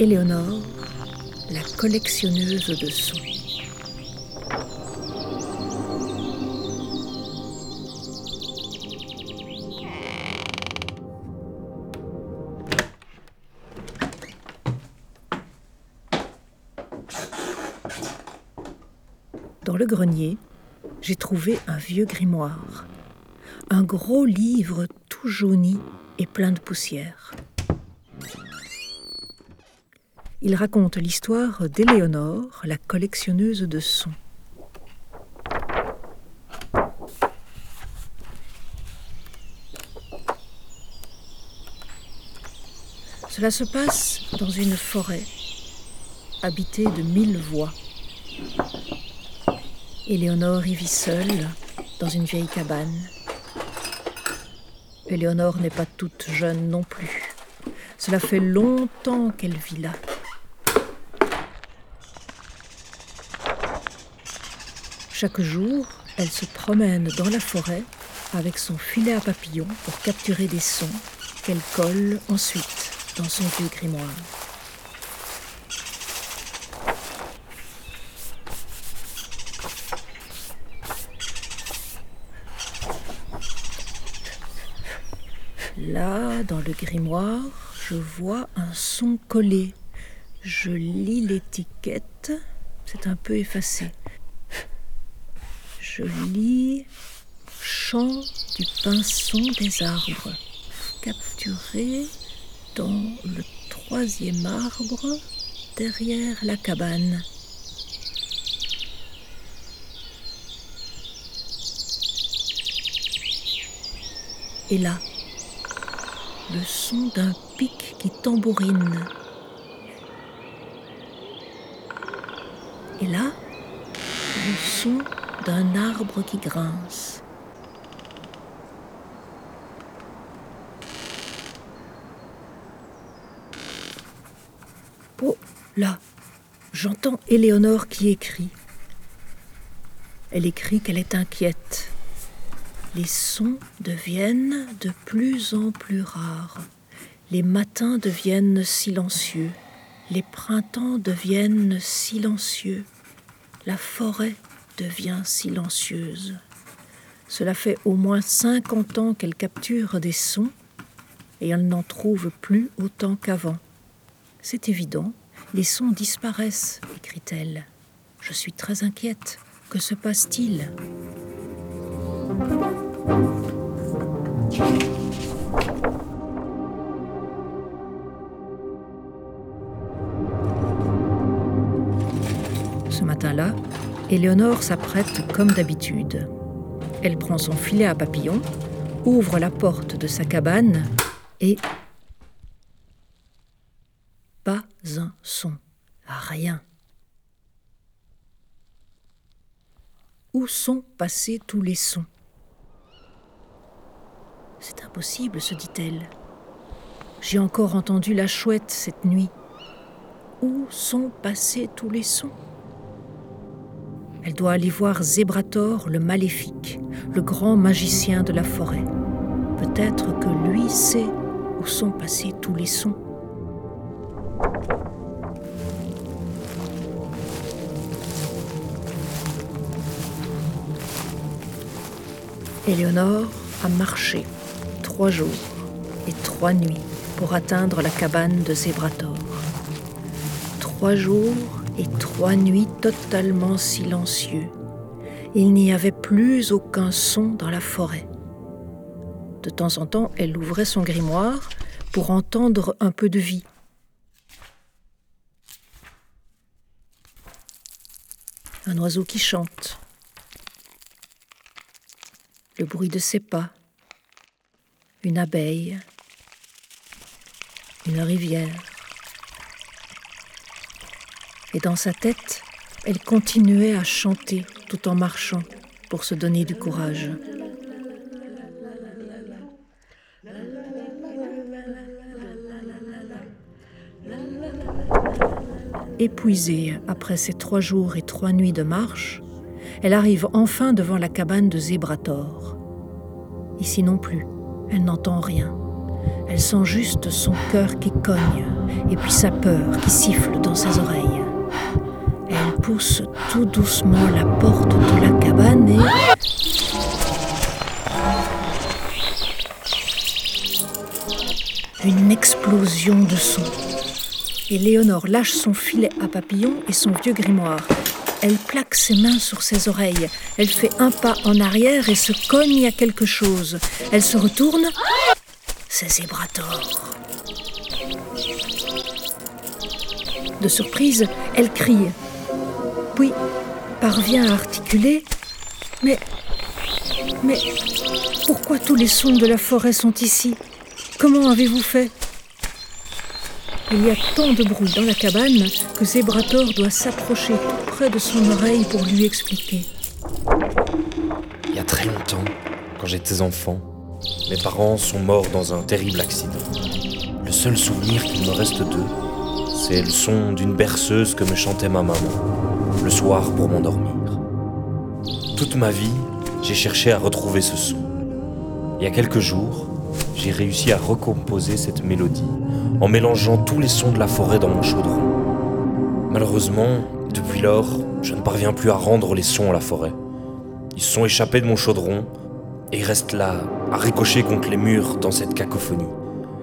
Éléonore, la collectionneuse de sons. Dans le grenier, j'ai trouvé un vieux grimoire, un gros livre tout jauni et plein de poussière. Il raconte l'histoire d'Éléonore, la collectionneuse de sons. Cela se passe dans une forêt habitée de mille voix. Éléonore y vit seule dans une vieille cabane. Éléonore n'est pas toute jeune non plus. Cela fait longtemps qu'elle vit là. Chaque jour, elle se promène dans la forêt avec son filet à papillons pour capturer des sons qu'elle colle ensuite dans son vieux grimoire. Là, dans le grimoire, je vois un son collé. Je lis l'étiquette. C'est un peu effacé. Je lis Chant du pinson des arbres, capturé dans le troisième arbre derrière la cabane. Et là, le son d'un pic qui tambourine. Et là, d'un arbre qui grince. Oh, là, j'entends Éléonore qui écrit. Elle écrit qu'elle est inquiète. Les sons deviennent de plus en plus rares. Les matins deviennent silencieux. Les printemps deviennent silencieux. La forêt devient silencieuse. Cela fait au moins 50 ans qu'elle capture des sons et elle n'en trouve plus autant qu'avant. C'est évident, les sons disparaissent, écrit-elle. Je suis très inquiète. Que se passe-t-il? Éléonore s'apprête comme d'habitude. Elle prend son filet à papillon, ouvre la porte de sa cabane et... Pas un son, rien. Où sont passés tous les sons? C'est impossible, se dit-elle. J'ai encore entendu la chouette cette nuit. Où sont passés tous les sons? Elle doit aller voir Zébrator le maléfique, le grand magicien de la forêt. Peut-être que lui sait où sont passés tous les sons. Éléonore a marché trois jours et trois nuits pour atteindre la cabane de Zébrator. Trois jours et trois nuits totalement silencieux. Il n'y avait plus aucun son dans la forêt. De temps en temps, elle ouvrait son grimoire pour entendre un peu de vie. Un oiseau qui chante, le bruit de ses pas, une abeille, une rivière et dans sa tête, elle continuait à chanter tout en marchant pour se donner du courage. Épuisée après ces trois jours et trois nuits de marche, elle arrive enfin devant la cabane de Zébrator. Ici non plus, elle n'entend rien. Elle sent juste son cœur qui cogne et puis sa peur qui siffle dans ses oreilles. Pousse tout doucement la porte de la cabane et... Une explosion de son et Léonore lâche son filet à papillon et son vieux grimoire. Elle plaque ses mains sur ses oreilles. Elle fait un pas en arrière et se cogne à quelque chose. Elle se retourne. C'est Zébrator. De surprise, elle crie. Parvient à articuler. Mais. Mais. Pourquoi tous les sons de la forêt sont ici? Comment avez-vous fait? Il y a tant de bruit dans la cabane que Zébrator doit s'approcher près de son oreille pour lui expliquer. Il y a très longtemps, quand j'étais enfant, mes parents sont morts dans un terrible accident. Le seul souvenir qu'il me reste d'eux, c'est le son d'une berceuse que me chantait ma maman, le soir pour m'endormir. Toute ma vie, j'ai cherché à retrouver ce son. Il y a quelques jours, j'ai réussi à recomposer cette mélodie en mélangeant tous les sons de la forêt dans mon chaudron. Malheureusement, depuis lors, je ne parviens plus à rendre les sons à la forêt. Ils sont échappés de mon chaudron et restent là, à ricocher contre les murs dans cette cacophonie.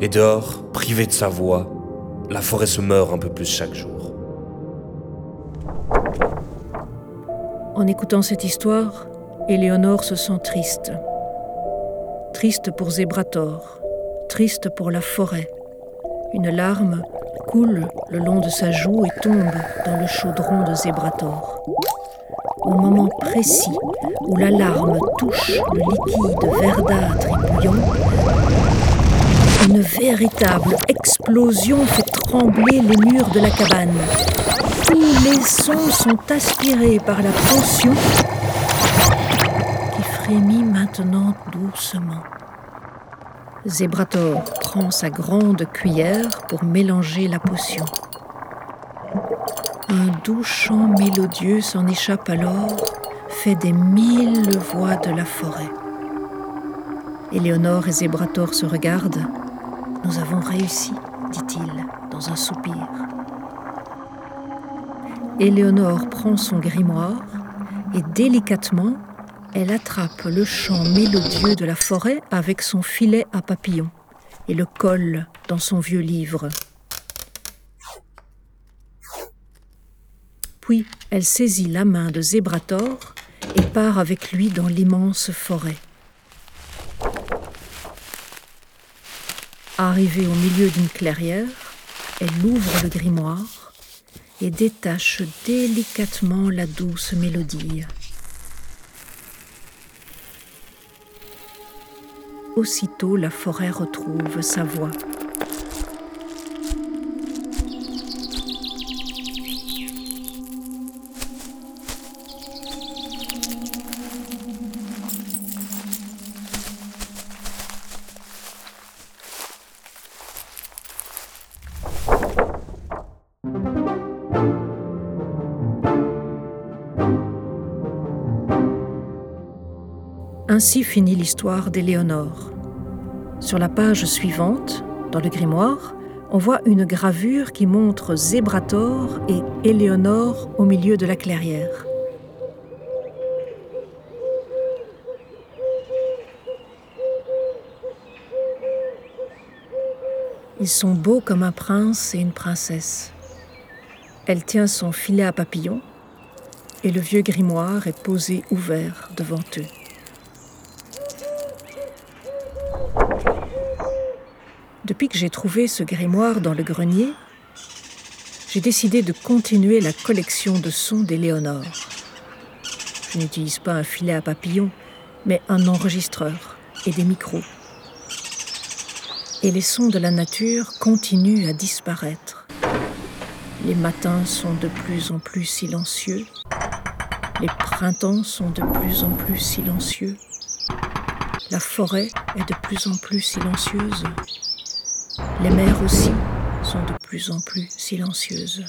Et dehors, privé de sa voix, la forêt se meurt un peu plus chaque jour. En écoutant cette histoire, Éléonore se sent triste triste pour Zébrator, triste pour la forêt. Une larme coule le long de sa joue et tombe dans le chaudron de Zébrator. Au moment précis où la larme touche le liquide verdâtre et bouillant, une véritable explosion fait trembler les murs de la cabane. Tous les sons sont aspirés par la potion frémit maintenant doucement. Zébrator prend sa grande cuillère pour mélanger la potion. Un doux chant mélodieux s'en échappe alors, fait des mille voix de la forêt. Éléonore et Zébrator se regardent. Nous avons réussi, dit-il dans un soupir. Éléonore prend son grimoire et délicatement elle attrape le chant mélodieux de la forêt avec son filet à papillon et le colle dans son vieux livre. Puis elle saisit la main de Zébrator et part avec lui dans l'immense forêt. Arrivée au milieu d'une clairière, elle ouvre le grimoire et détache délicatement la douce mélodie. Aussitôt la forêt retrouve sa voix. Ainsi finit l'histoire d'Éléonore. Sur la page suivante, dans le grimoire, on voit une gravure qui montre Zébrator et Éléonore au milieu de la clairière. Ils sont beaux comme un prince et une princesse. Elle tient son filet à papillon et le vieux grimoire est posé ouvert devant eux. Depuis que j'ai trouvé ce grimoire dans le grenier, j'ai décidé de continuer la collection de sons d'Éléonore. Je n'utilise pas un filet à papillon, mais un enregistreur et des micros. Et les sons de la nature continuent à disparaître. Les matins sont de plus en plus silencieux. Les printemps sont de plus en plus silencieux. La forêt est de plus en plus silencieuse. Les mers aussi sont de plus en plus silencieuses.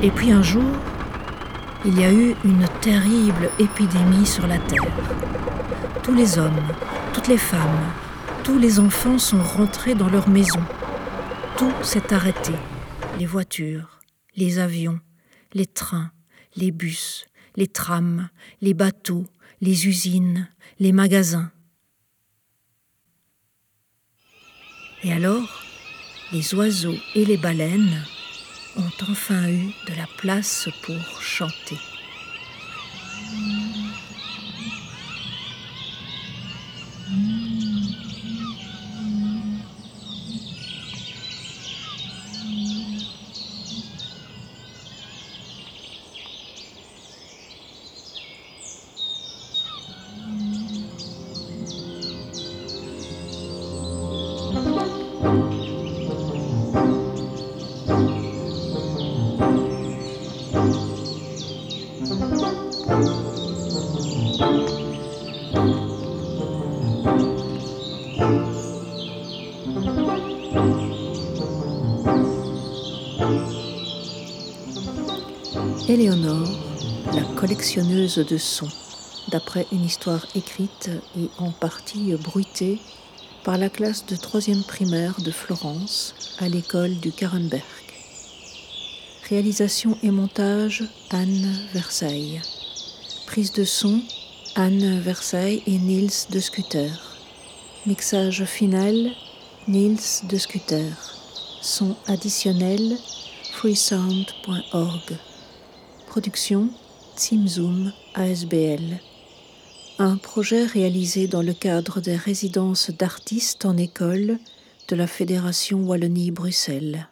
Et puis un jour, il y a eu une terrible épidémie sur la Terre. Tous les hommes, toutes les femmes, tous les enfants sont rentrés dans leurs maisons. Tout s'est arrêté. Les voitures, les avions, les trains, les bus, les trams, les bateaux, les usines, les magasins. Et alors, les oiseaux et les baleines ont enfin eu de la place pour chanter. Éléonore, la collectionneuse de sons, d'après une histoire écrite et en partie bruitée par la classe de troisième primaire de Florence à l'école du Karenberg. Réalisation et montage Anne Versailles. Prise de son Anne Versailles et Niels de Scuter. Mixage final Niels de Scuter. Son additionnel freesound.org. Production Team Zoom ASBL. Un projet réalisé dans le cadre des résidences d'artistes en école de la Fédération Wallonie-Bruxelles.